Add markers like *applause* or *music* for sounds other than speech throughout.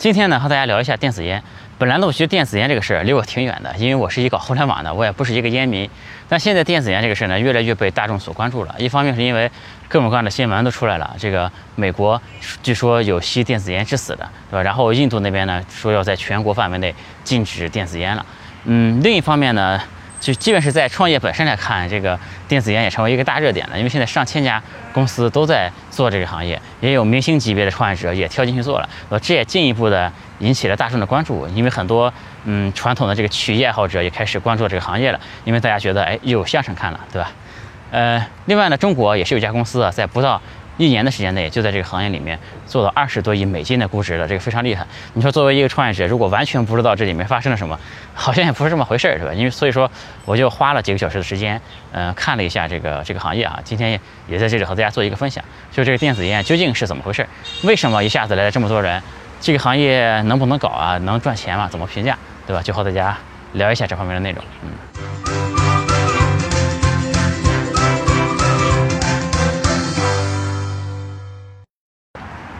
今天呢，和大家聊一下电子烟。本来呢，我觉得电子烟这个事儿离我挺远的，因为我是一搞互联网的，我也不是一个烟民。但现在电子烟这个事儿呢，越来越被大众所关注了。一方面是因为各种各样的新闻都出来了，这个美国据说有吸电子烟致死的，对吧？然后印度那边呢，说要在全国范围内禁止电子烟了。嗯，另一方面呢。就基本是在创业本身来看，这个电子烟也成为一个大热点了。因为现在上千家公司都在做这个行业，也有明星级别的创业者也跳进去做了。呃，这也进一步的引起了大众的关注，因为很多嗯传统的这个曲艺爱好者也开始关注这个行业了，因为大家觉得哎又有相声看了，对吧？呃，另外呢，中国也是有家公司啊，在不到。一年的时间内，就在这个行业里面做到二十多亿美金的估值了，这个非常厉害。你说作为一个创业者，如果完全不知道这里面发生了什么，好像也不是这么回事儿，是吧？因为所以说，我就花了几个小时的时间，嗯，看了一下这个这个行业啊。今天也在这里和大家做一个分享，就这个电子烟究竟是怎么回事儿？为什么一下子来了这么多人？这个行业能不能搞啊？能赚钱吗？怎么评价？对吧？就和大家聊一下这方面的内容，嗯。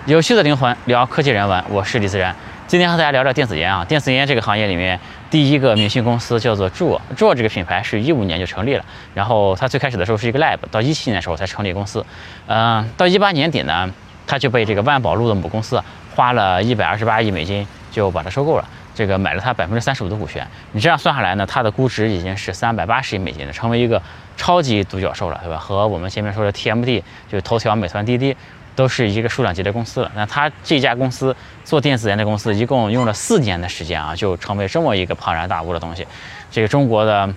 有趣的灵魂聊科技人文，我是李自然。今天和大家聊聊电子烟啊。电子烟这个行业里面，第一个明星公司叫做 ju ju 这个品牌是一五年就成立了。然后它最开始的时候是一个 lab，到一七年的时候才成立公司。嗯，到一八年底呢，它就被这个万宝路的母公司花了一百二十八亿美金就把它收购了，这个买了它百分之三十五的股权。你这样算下来呢，它的估值已经是三百八十亿美金了，成为一个超级独角兽了，对吧？和我们前面说的 TMD，就是头条、美团、滴滴。都是一个数量级的公司了。那他这家公司做电子烟的公司，一共用了四年的时间啊，就成为这么一个庞然大物的东西。这个中国的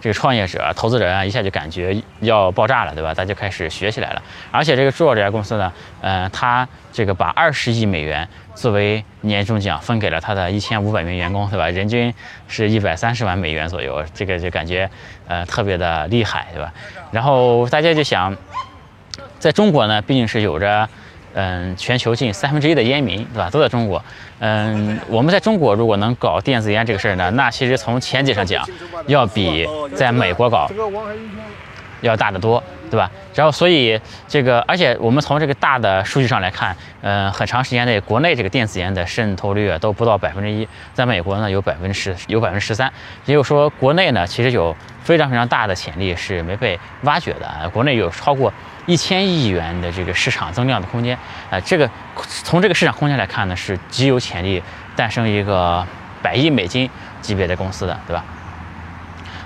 这个创业者、投资人啊，一下就感觉要爆炸了，对吧？大家开始学起来了。而且这个 Juul 这家公司呢，呃，他这个把二十亿美元作为年终奖分给了他的一千五百名员工，对吧？人均是一百三十万美元左右，这个就感觉呃特别的厉害，对吧？然后大家就想。在中国呢，毕竟是有着，嗯，全球近三分之一的烟民，对吧？都在中国。嗯，我们在中国如果能搞电子烟这个事儿呢，那其实从前景上讲，要比在美国搞要大得多，对吧？然后所以这个，而且我们从这个大的数据上来看，嗯，很长时间内国内这个电子烟的渗透率啊都不到百分之一，在美国呢有百分之十，有百分之十三。也就是说，国内呢其实有非常非常大的潜力是没被挖掘的，国内有超过。一千亿元的这个市场增量的空间，啊，这个从这个市场空间来看呢，是极有潜力诞生一个百亿美金级别的公司的，对吧？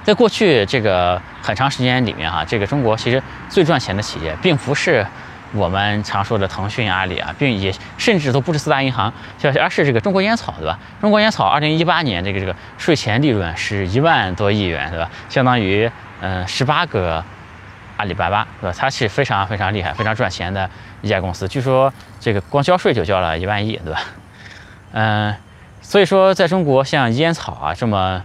在过去这个很长时间里面哈，这个中国其实最赚钱的企业，并不是我们常说的腾讯、阿里啊，并也甚至都不是四大银行，而是这个中国烟草，对吧？中国烟草二零一八年这个这个税前利润是一万多亿元，对吧？相当于嗯十八个。阿里巴巴对吧？它是非常非常厉害、非常赚钱的一家公司。据说这个光交税就交了一万亿，对吧？嗯，所以说在中国，像烟草啊这么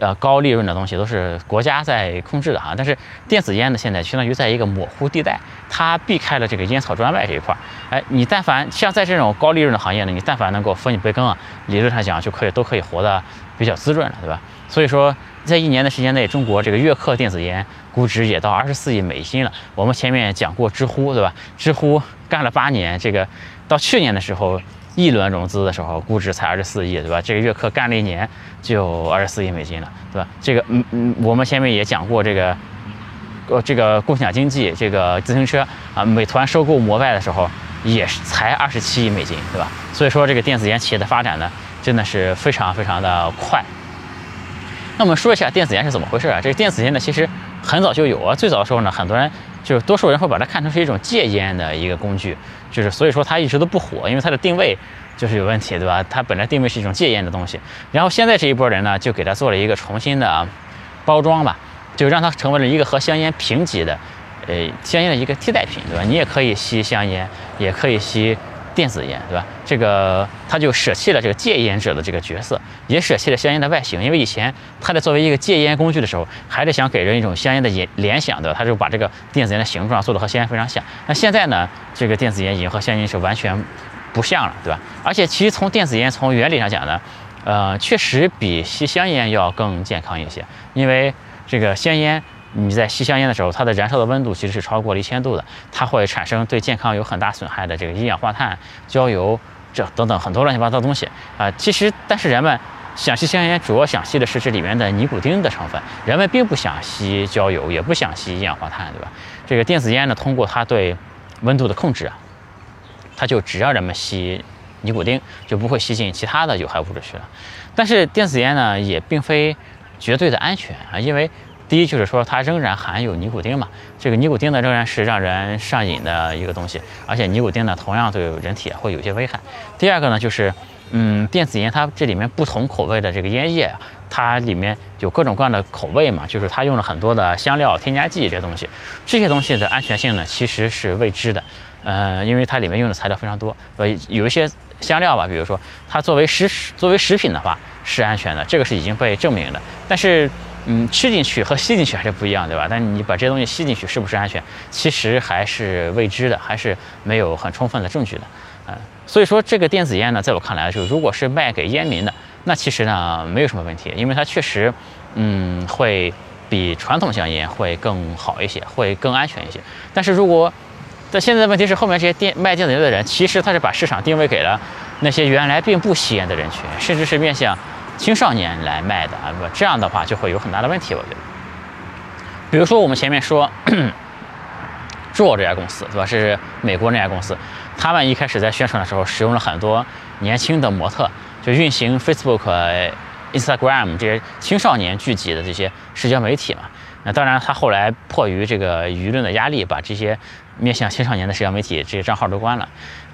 呃高利润的东西，都是国家在控制的哈。但是电子烟呢，现在相当于在一个模糊地带，它避开了这个烟草专卖这一块儿。哎，你但凡像在这种高利润的行业呢，你但凡能够分一杯羹啊，理论上讲就可以都可以活得比较滋润了，对吧？所以说。在一年的时间内，中国这个悦刻电子烟估值也到二十四亿美金了。我们前面讲过知乎，对吧？知乎干了八年，这个到去年的时候，一轮融资的时候，估值才二十四亿，对吧？这个悦刻干了一年就二十四亿美金了，对吧？这个，嗯嗯，我们前面也讲过这个，呃，这个共享经济，这个自行车啊，美团收购摩拜的时候也是才二十七亿美金，对吧？所以说，这个电子烟企业的发展呢，真的是非常非常的快。那我们说一下电子烟是怎么回事啊？这个电子烟呢，其实很早就有啊。最早的时候呢，很多人就是多数人会把它看成是一种戒烟的一个工具，就是所以说它一直都不火，因为它的定位就是有问题，对吧？它本来定位是一种戒烟的东西。然后现在这一波人呢，就给它做了一个重新的包装吧，就让它成为了一个和香烟平级的，呃，香烟的一个替代品，对吧？你也可以吸香烟，也可以吸。电子烟对吧？这个他就舍弃了这个戒烟者的这个角色，也舍弃了香烟的外形，因为以前他在作为一个戒烟工具的时候，还是想给人一种香烟的联联想的，他就把这个电子烟的形状做的和香烟非常像。那现在呢，这个电子烟已经和香烟是完全不像了，对吧？而且其实从电子烟从原理上讲呢，呃，确实比吸香烟要更健康一些，因为这个香烟。*laughs* 你在吸香烟的时候，它的燃烧的温度其实是超过了一千度的，它会产生对健康有很大损害的这个一氧化碳、焦油这等等很多乱七八糟东西啊。其实，但是人们想吸香烟，主要想吸的是这里面的尼古丁的成分，人们并不想吸焦油，也不想吸一氧化碳，对吧？这个电子烟呢，通过它对温度的控制啊，它就只让人们吸尼古丁，就不会吸进其他的有害物质去了。但是电子烟呢，也并非绝对的安全啊，因为第一就是说它仍然含有尼古丁嘛，这个尼古丁呢仍然是让人上瘾的一个东西，而且尼古丁呢同样对人体会有一些危害。第二个呢就是，嗯，电子烟它这里面不同口味的这个烟叶啊，它里面有各种各样的口味嘛，就是它用了很多的香料、添加剂这些东西，这些东西的安全性呢其实是未知的，呃，因为它里面用的材料非常多，呃，有一些。香料吧，比如说它作为食作为食品的话是安全的，这个是已经被证明的。但是，嗯，吃进去和吸进去还是不一样，对吧？但你把这些东西吸进去是不是安全，其实还是未知的，还是没有很充分的证据的。嗯，所以说这个电子烟呢，在我看来，就如果是卖给烟民的，那其实呢没有什么问题，因为它确实，嗯，会比传统香烟会更好一些，会更安全一些。但是如果但现在的问题是，后面这些电卖电子烟的人，其实他是把市场定位给了那些原来并不吸烟的人群，甚至是面向青少年来卖的啊，不这样的话就会有很大的问题，我觉得。比如说我们前面说，*coughs* Juul 这家公司，对吧？是美国那家公司，他们一开始在宣传的时候，使用了很多年轻的模特，就运行 Facebook、Instagram 这些青少年聚集的这些社交媒体嘛。那当然，他后来迫于这个舆论的压力，把这些。面向青少年的社交媒体这些账号都关了。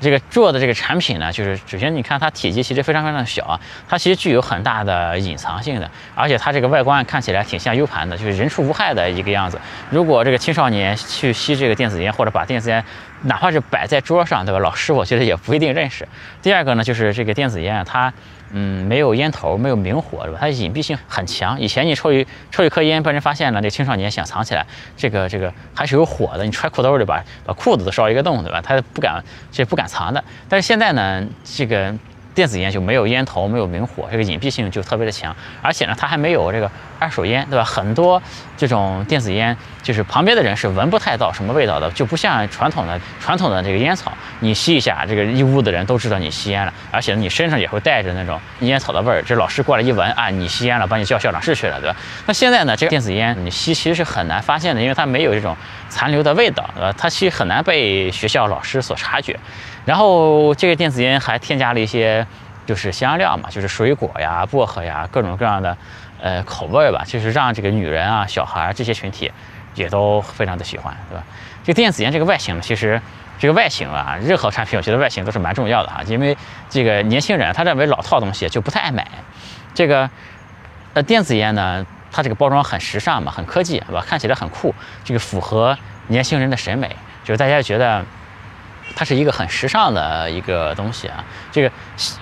这个做的这个产品呢，就是首先你看它体积其实非常非常小啊，它其实具有很大的隐藏性的，而且它这个外观看起来挺像 U 盘的，就是人畜无害的一个样子。如果这个青少年去吸这个电子烟，或者把电子烟哪怕是摆在桌上，对吧？老师我觉得也不一定认识。第二个呢，就是这个电子烟它。嗯，没有烟头，没有明火，对吧？它隐蔽性很强。以前你抽一抽一颗烟，被人发现了，那青少年想藏起来，这个这个还是有火的。你揣裤兜里，把把裤子都烧一个洞，对吧？他不敢，这不敢藏的。但是现在呢，这个。电子烟就没有烟头，没有明火，这个隐蔽性就特别的强，而且呢，它还没有这个二手烟，对吧？很多这种电子烟，就是旁边的人是闻不太到什么味道的，就不像传统的传统的这个烟草，你吸一下，这个一屋的人都知道你吸烟了，而且你身上也会带着那种烟草的味儿，这老师过来一闻啊，你吸烟了，把你叫校长室去了，对吧？那现在呢，这个电子烟你吸其实是很难发现的，因为它没有这种残留的味道，对吧？它其实很难被学校老师所察觉。然后这个电子烟还添加了一些，就是香料嘛，就是水果呀、薄荷呀，各种各样的，呃，口味吧，就是让这个女人啊、小孩这些群体也都非常的喜欢，对吧？这个电子烟这个外形呢，其实这个外形啊，任何产品我觉得外形都是蛮重要的哈，因为这个年轻人他认为老套东西就不太爱买，这个呃电子烟呢，它这个包装很时尚嘛，很科技，对吧？看起来很酷，这个符合年轻人的审美，就是大家觉得。它是一个很时尚的一个东西啊，这个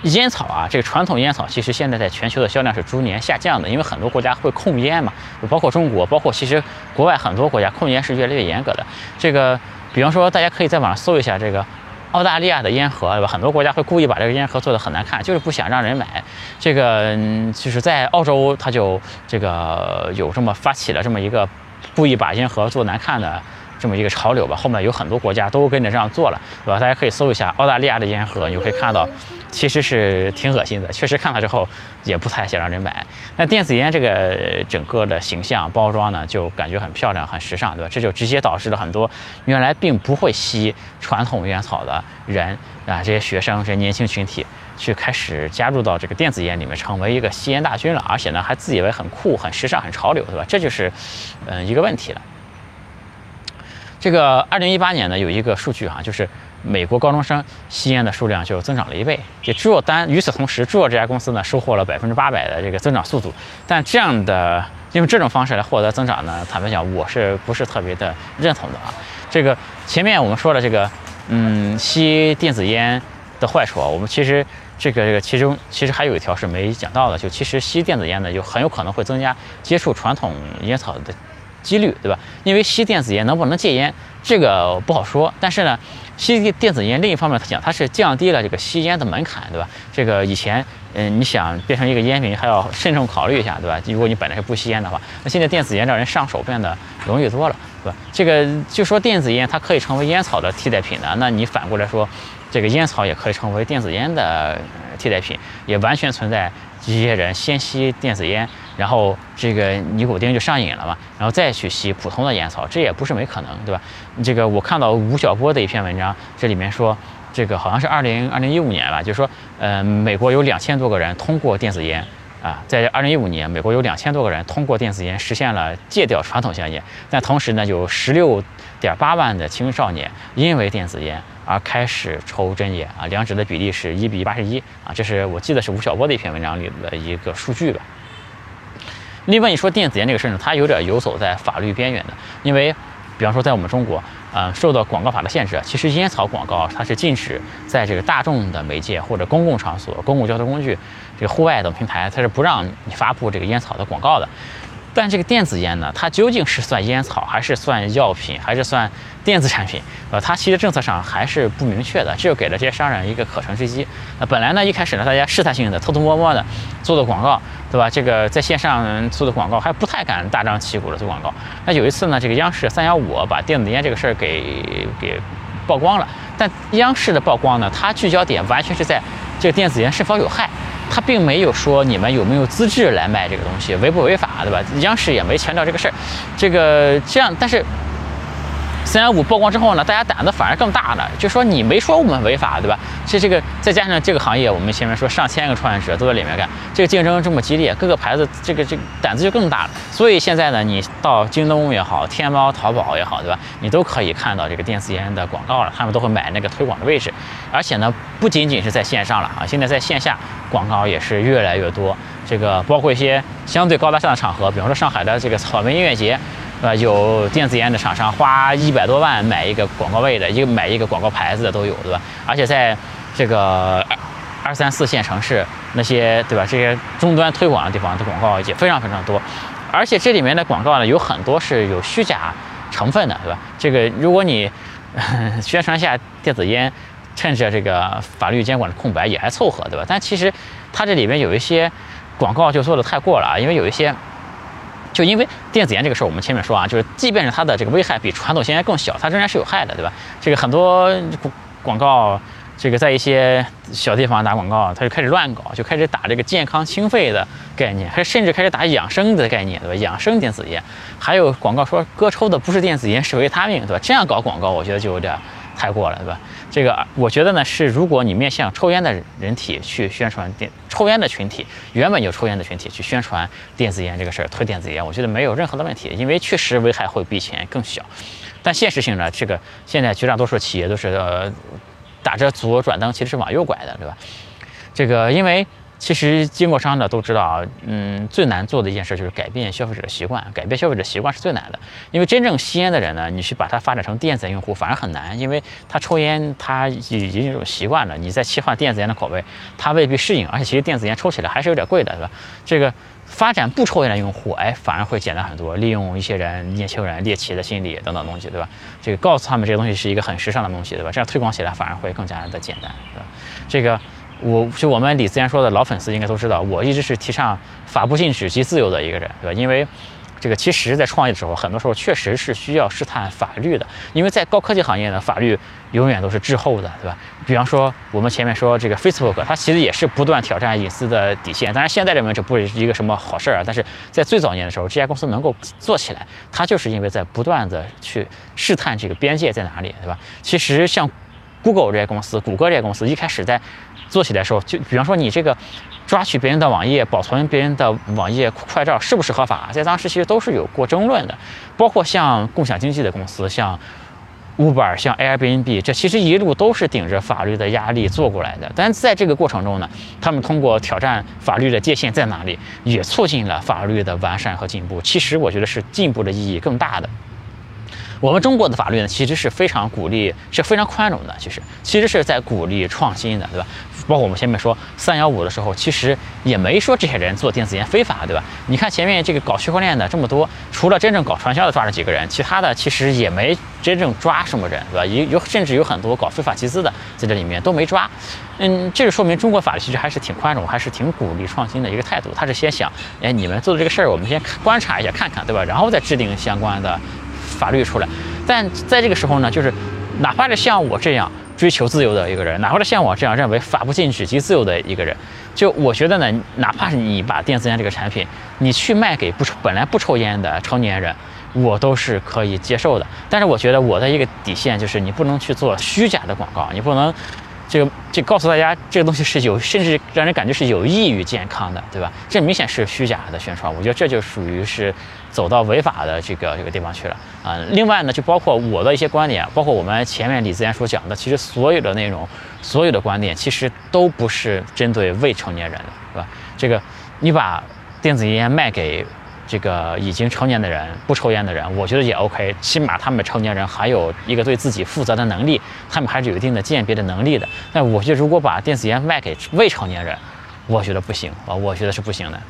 烟草啊，这个传统烟草其实现在在全球的销量是逐年下降的，因为很多国家会控烟嘛，就包括中国，包括其实国外很多国家控烟是越来越严格的。这个，比方说大家可以在网上搜一下这个澳大利亚的烟盒，对吧？很多国家会故意把这个烟盒做的很难看，就是不想让人买。这个就是在澳洲，它就这个有这么发起了这么一个故意把烟盒做难看的。这么一个潮流吧，后面有很多国家都跟着这样做了，对吧？大家可以搜一下澳大利亚的烟盒，你就可以看到，其实是挺恶心的，确实看了之后也不太想让人买。那电子烟这个整个的形象包装呢，就感觉很漂亮、很时尚，对吧？这就直接导致了很多原来并不会吸传统烟草的人啊，这些学生、这些年轻群体，去开始加入到这个电子烟里面，成为一个吸烟大军了，而且呢，还自以为很酷、很时尚、很潮流，对吧？这就是，嗯，一个问题了。这个二零一八年呢，有一个数据哈，就是美国高中生吸烟的数量就增长了一倍。也只有单与此同时，智沃这家公司呢，收获了百分之八百的这个增长速度。但这样的用这种方式来获得增长呢，坦白讲，我是不是特别的认同的啊？这个前面我们说了这个，嗯，吸电子烟的坏处啊，我们其实这个这个其中其实还有一条是没讲到的，就其实吸电子烟呢，就很有可能会增加接触传统烟草的。几率对吧？因为吸电子烟能不能戒烟，这个不好说。但是呢，吸电子烟另一方面，它讲它是降低了这个吸烟的门槛，对吧？这个以前，嗯，你想变成一个烟民，还要慎重考虑一下，对吧？如果你本来是不吸烟的话，那现在电子烟让人上手变得容易多了。对吧？这个就说电子烟它可以成为烟草的替代品的，那你反过来说，这个烟草也可以成为电子烟的替代品，也完全存在这些人先吸电子烟，然后这个尼古丁就上瘾了嘛，然后再去吸普通的烟草，这也不是没可能，对吧？这个我看到吴晓波的一篇文章，这里面说，这个好像是二零二零一五年吧，就是说，呃，美国有两千多个人通过电子烟。啊，在二零一五年，美国有两千多个人通过电子烟实现了戒掉传统香烟，但同时呢，有十六点八万的青少年因为电子烟而开始抽真烟啊，两者的比例是一比八十一啊，这是我记得是吴晓波的一篇文章里的一个数据吧。另外，你说电子烟这个事儿呢，它有点游走在法律边缘的，因为。比方说，在我们中国，呃，受到广告法的限制，其实烟草广告它是禁止在这个大众的媒介或者公共场所、公共交通工具、这个户外等平台，它是不让你发布这个烟草的广告的。但这个电子烟呢，它究竟是算烟草，还是算药品，还是算电子产品？呃，它其实政策上还是不明确的，这就给了这些商人一个可乘之机。那本来呢，一开始呢，大家试探性的、偷偷摸摸的做的广告，对吧？这个在线上做的广告还不太敢大张旗鼓的做广告。那有一次呢，这个央视三幺五把电子烟这个事儿给给曝光了，但央视的曝光呢，它聚焦点完全是在这个电子烟是否有害。他并没有说你们有没有资质来卖这个东西，违不违法，对吧？央视也没强调这个事儿，这个这样，但是。三幺五曝光之后呢，大家胆子反而更大了，就说你没说我们违法，对吧？这这个再加上这个行业，我们前面说上千个创业者都在里面干，这个竞争这么激烈，各个牌子这个这个胆子就更大了。所以现在呢，你到京东也好，天猫、淘宝也好，对吧？你都可以看到这个电子烟的广告了，他们都会买那个推广的位置。而且呢，不仅仅是在线上了啊，现在在线下广告也是越来越多。这个包括一些相对高大上的场合，比方说上海的这个草莓音乐节。呃，有电子烟的厂商花一百多万买一个广告位的，一个买一个广告牌子的都有，对吧？而且在这个二三四线城市那些，对吧？这些终端推广的地方的广告也非常非常多，而且这里面的广告呢，有很多是有虚假成分的，对吧？这个如果你 *laughs* 宣传下电子烟，趁着这个法律监管的空白也还凑合，对吧？但其实它这里面有一些广告就做的太过了啊，因为有一些。就因为电子烟这个事儿，我们前面说啊，就是即便是它的这个危害比传统香烟更小，它仍然是有害的，对吧？这个很多广告，这个在一些小地方打广告，它就开始乱搞，就开始打这个健康清肺的概念，还甚至开始打养生的概念，对吧？养生电子烟，还有广告说哥抽的不是电子烟，是维他命，对吧？这样搞广告，我觉得就有点。太过了，对吧？这个我觉得呢，是如果你面向抽烟的人体去宣传电抽烟的群体，原本有抽烟的群体去宣传电子烟这个事儿，推电子烟，我觉得没有任何的问题，因为确实危害会比以前更小。但现实性呢，这个现在绝大多数企业都是呃打着左转灯，其实是往右拐的，对吧？这个因为。其实经过商的都知道啊，嗯，最难做的一件事就是改变消费者的习惯，改变消费者习惯是最难的。因为真正吸烟的人呢，你去把它发展成电子烟用户反而很难，因为他抽烟他已经有习惯了，你再切换电子烟的口味，他未必适应。而且其实电子烟抽起来还是有点贵的，对吧？这个发展不抽烟的用户，哎，反而会简单很多。利用一些人年轻人猎奇的心理等等东西，对吧？这个告诉他们这个东西是一个很时尚的东西，对吧？这样推广起来反而会更加的简单，对吧？这个。我就我们李思然说的老粉丝应该都知道，我一直是提倡法不禁止即自由的一个人，对吧？因为这个其实，在创业的时候，很多时候确实是需要试探法律的，因为在高科技行业呢，法律永远都是滞后的，对吧？比方说我们前面说这个 Facebook，它其实也是不断挑战隐私的底线，当然现在认为这不是一个什么好事儿啊，但是在最早年的时候，这家公司能够做起来，它就是因为在不断的去试探这个边界在哪里，对吧？其实像 Google 这些公司，谷歌这些公司一开始在做起来的时候，就比方说你这个抓取别人的网页、保存别人的网页快照是不是合法，在当时其实都是有过争论的。包括像共享经济的公司，像 Uber、像 Airbnb，这其实一路都是顶着法律的压力做过来的。但在这个过程中呢，他们通过挑战法律的界限在哪里，也促进了法律的完善和进步。其实我觉得是进步的意义更大的。我们中国的法律呢，其实是非常鼓励，是非常宽容的。其实，其实是在鼓励创新的，对吧？包括我们前面说三幺五的时候，其实也没说这些人做电子烟非法，对吧？你看前面这个搞区块链的这么多，除了真正搞传销的抓了几个人，其他的其实也没真正抓什么人，对吧？有有甚至有很多搞非法集资的在这里面都没抓。嗯，这就说明中国法律其实还是挺宽容，还是挺鼓励创新的一个态度。他是先想，哎，你们做的这个事儿，我们先观察一下看看，对吧？然后再制定相关的。法律出来。但在这个时候呢，就是哪怕是像我这样追求自由的一个人，哪怕是像我这样认为法不禁止即自由的一个人，就我觉得呢，哪怕是你把电子烟这个产品，你去卖给不抽本来不抽烟的成年人，我都是可以接受的。但是我觉得我的一个底线就是，你不能去做虚假的广告，你不能。这个这告诉大家，这个东西是有，甚至让人感觉是有益于健康的，对吧？这明显是虚假的宣传，我觉得这就属于是走到违法的这个这个地方去了啊。另外呢，就包括我的一些观点，包括我们前面李自然所讲的，其实所有的内容，所有的观点，其实都不是针对未成年人的，是吧？这个你把电子烟卖给。这个已经成年的人不抽烟的人，我觉得也 OK，起码他们成年人还有一个对自己负责的能力，他们还是有一定的鉴别的能力的。但我觉得如果把电子烟卖给未成年人，我觉得不行啊，我觉得是不行的。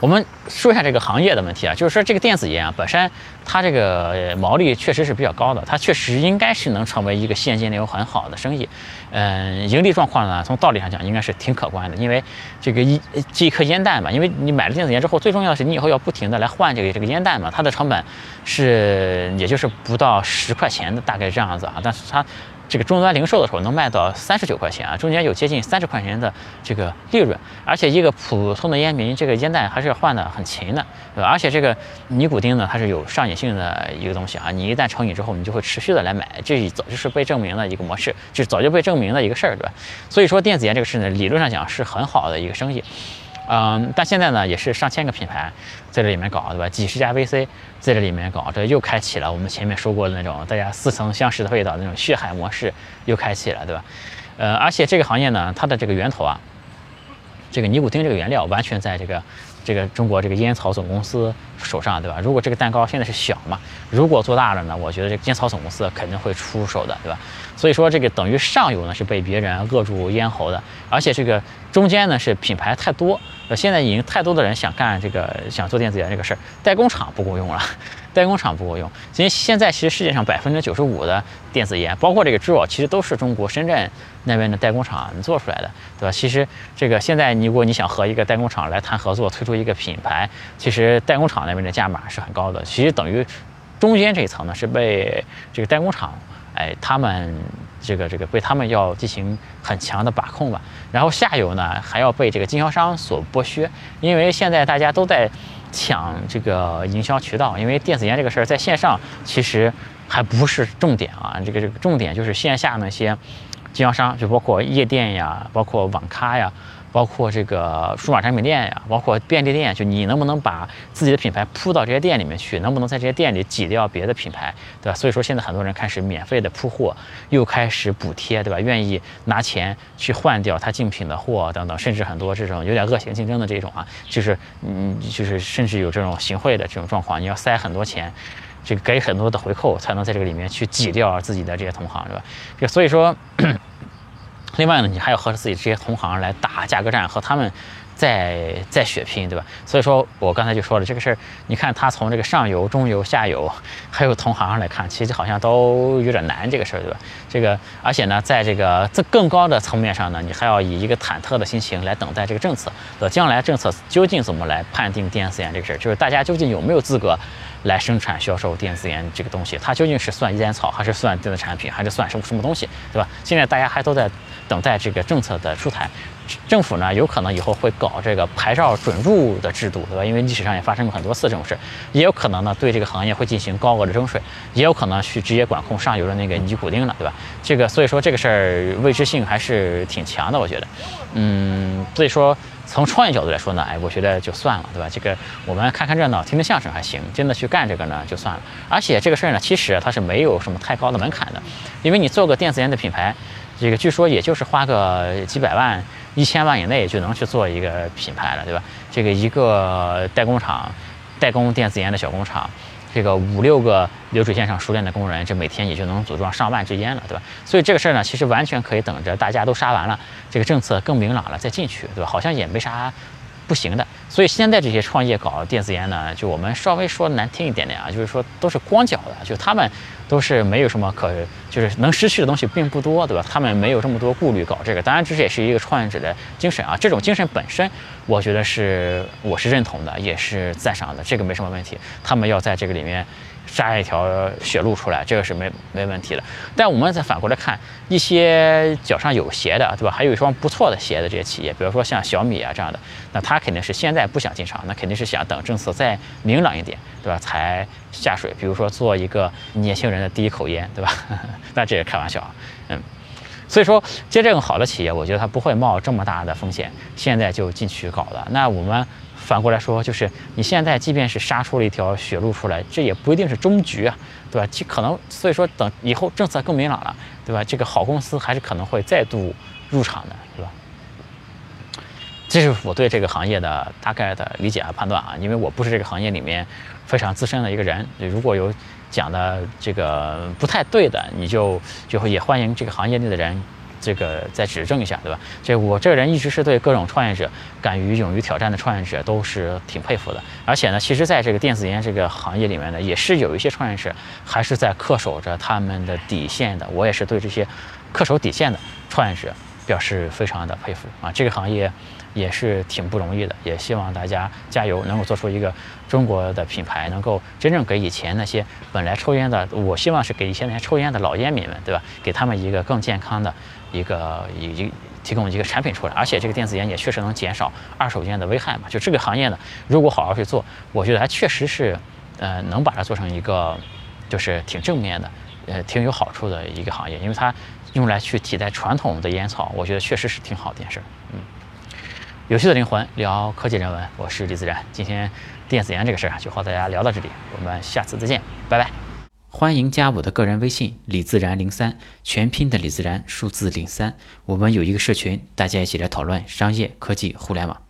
我们说一下这个行业的问题啊，就是说这个电子烟啊本身它这个毛利确实是比较高的，它确实应该是能成为一个现金流很好的生意。嗯，盈利状况呢，从道理上讲应该是挺可观的，因为这个一这一颗烟弹嘛，因为你买了电子烟之后，最重要的是你以后要不停的来换这个这个烟弹嘛，它的成本是也就是不到十块钱的大概这样子啊，但是它。这个终端零售的时候能卖到三十九块钱啊，中间有接近三十块钱的这个利润，而且一个普通的烟民，这个烟弹还是换的很勤的，对吧？而且这个尼古丁呢，它是有上瘾性的一个东西啊，你一旦成瘾之后，你就会持续的来买，这早就是被证明的一个模式，这早就被证明的一个事儿，对吧？所以说电子烟这个事呢，理论上讲是很好的一个生意。嗯，但现在呢，也是上千个品牌在这里面搞，对吧？几十家 VC 在这里面搞，这又开启了我们前面说过的那种大家似曾相识的味道，那种血海模式又开启了，对吧？呃，而且这个行业呢，它的这个源头啊，这个尼古丁这个原料完全在这个这个中国这个烟草总公司手上，对吧？如果这个蛋糕现在是小嘛，如果做大了呢，我觉得这个烟草总公司肯定会出手的，对吧？所以说这个等于上游呢是被别人扼住咽喉的，而且这个中间呢是品牌太多。呃，现在已经太多的人想干这个，想做电子烟这个事儿，代工厂不够用了，*laughs* 代工厂不够用。因为现在其实世界上百分之九十五的电子烟，包括这个 j o 其实都是中国深圳那边的代工厂做出来的，对吧？其实这个现在你如果你想和一个代工厂来谈合作，推出一个品牌，其实代工厂那边的价码是很高的。其实等于中间这一层呢是被这个代工厂，哎，他们。这个这个被他们要进行很强的把控吧，然后下游呢还要被这个经销商所剥削，因为现在大家都在抢这个营销渠道，因为电子烟这个事儿在线上其实还不是重点啊，这个这个重点就是线下那些经销商，就包括夜店呀，包括网咖呀。包括这个数码产品店呀，包括便利店，就你能不能把自己的品牌铺到这些店里面去？能不能在这些店里挤掉别的品牌，对吧？所以说现在很多人开始免费的铺货，又开始补贴，对吧？愿意拿钱去换掉他竞品的货等等，甚至很多这种有点恶性竞争的这种啊，就是嗯，就是甚至有这种行贿的这种状况，你要塞很多钱，这个给很多的回扣，才能在这个里面去挤掉自己的这些同行，对吧？就所以说。另外呢，你还要和自己这些同行来打价格战，和他们再再血拼，对吧？所以说我刚才就说了这个事儿，你看他从这个上游、中游、下游，还有同行上来看，其实好像都有点难这个事儿，对吧？这个而且呢，在这个这更高的层面上呢，你还要以一个忐忑的心情来等待这个政策的将来政策究竟怎么来判定电子烟这个事儿，就是大家究竟有没有资格来生产销售电子烟这个东西？它究竟是算烟草，还是算电子产品，还是算什么什么东西，对吧？现在大家还都在。等待这个政策的出台，政府呢有可能以后会搞这个牌照准入的制度，对吧？因为历史上也发生过很多次这种事，也有可能呢对这个行业会进行高额的征税，也有可能去直接管控上游的那个尼古丁了，对吧？这个所以说这个事儿未知性还是挺强的，我觉得，嗯，所以说从创业角度来说呢，哎，我觉得就算了，对吧？这个我们看看热闹，听听相声还行，真的去干这个呢就算了。而且这个事儿呢，其实它是没有什么太高的门槛的，因为你做个电子烟的品牌。这个据说也就是花个几百万、一千万以内就能去做一个品牌了，对吧？这个一个代工厂，代工电子烟的小工厂，这个五六个流水线上熟练的工人，这每天也就能组装上万支烟了，对吧？所以这个事儿呢，其实完全可以等着大家都杀完了，这个政策更明朗了再进去，对吧？好像也没啥不行的。所以现在这些创业搞电子烟呢，就我们稍微说难听一点点啊，就是说都是光脚的，就他们都是没有什么可，就是能失去的东西并不多，对吧？他们没有这么多顾虑搞这个。当然，这也是一个创业者的精神啊，这种精神本身，我觉得是我是认同的，也是赞赏的，这个没什么问题。他们要在这个里面。杀一条血路出来，这个是没没问题的。但我们再反过来看，一些脚上有鞋的，对吧？还有一双不错的鞋的这些企业，比如说像小米啊这样的，那他肯定是现在不想进场，那肯定是想等政策再明朗一点，对吧？才下水。比如说做一个年轻人的第一口烟，对吧？*laughs* 那这也开玩笑啊，嗯。所以说，接这种好的企业，我觉得他不会冒这么大的风险，现在就进去搞了。那我们。反过来说，就是你现在即便是杀出了一条血路出来，这也不一定是终局啊，对吧？其可能，所以说等以后政策更明朗了，对吧？这个好公司还是可能会再度入场的，对吧？这是我对这个行业的大概的理解和判断啊，因为我不是这个行业里面非常资深的一个人，如果有讲的这个不太对的，你就就会也欢迎这个行业内的人。这个再指正一下，对吧？这我这个人一直是对各种创业者、敢于勇于挑战的创业者都是挺佩服的。而且呢，其实在这个电子烟这个行业里面呢，也是有一些创业者还是在恪守着他们的底线的。我也是对这些恪守底线的创业者表示非常的佩服啊！这个行业也是挺不容易的，也希望大家加油，能够做出一个中国的品牌，能够真正给以前那些本来抽烟的，我希望是给以前那些抽烟的老烟民们，对吧？给他们一个更健康的。一个已经提供一个产品出来，而且这个电子烟也确实能减少二手烟的危害嘛。就这个行业呢，如果好好去做，我觉得还确实是，呃，能把它做成一个就是挺正面的，呃，挺有好处的一个行业，因为它用来去替代传统的烟草，我觉得确实是挺好的一件事儿。嗯，有趣的灵魂聊科技人文，我是李自然。今天电子烟这个事儿就和大家聊到这里，我们下次再见，拜拜。欢迎加我的个人微信李自然零三，全拼的李自然，数字零三。我们有一个社群，大家一起来讨论商业、科技、互联网。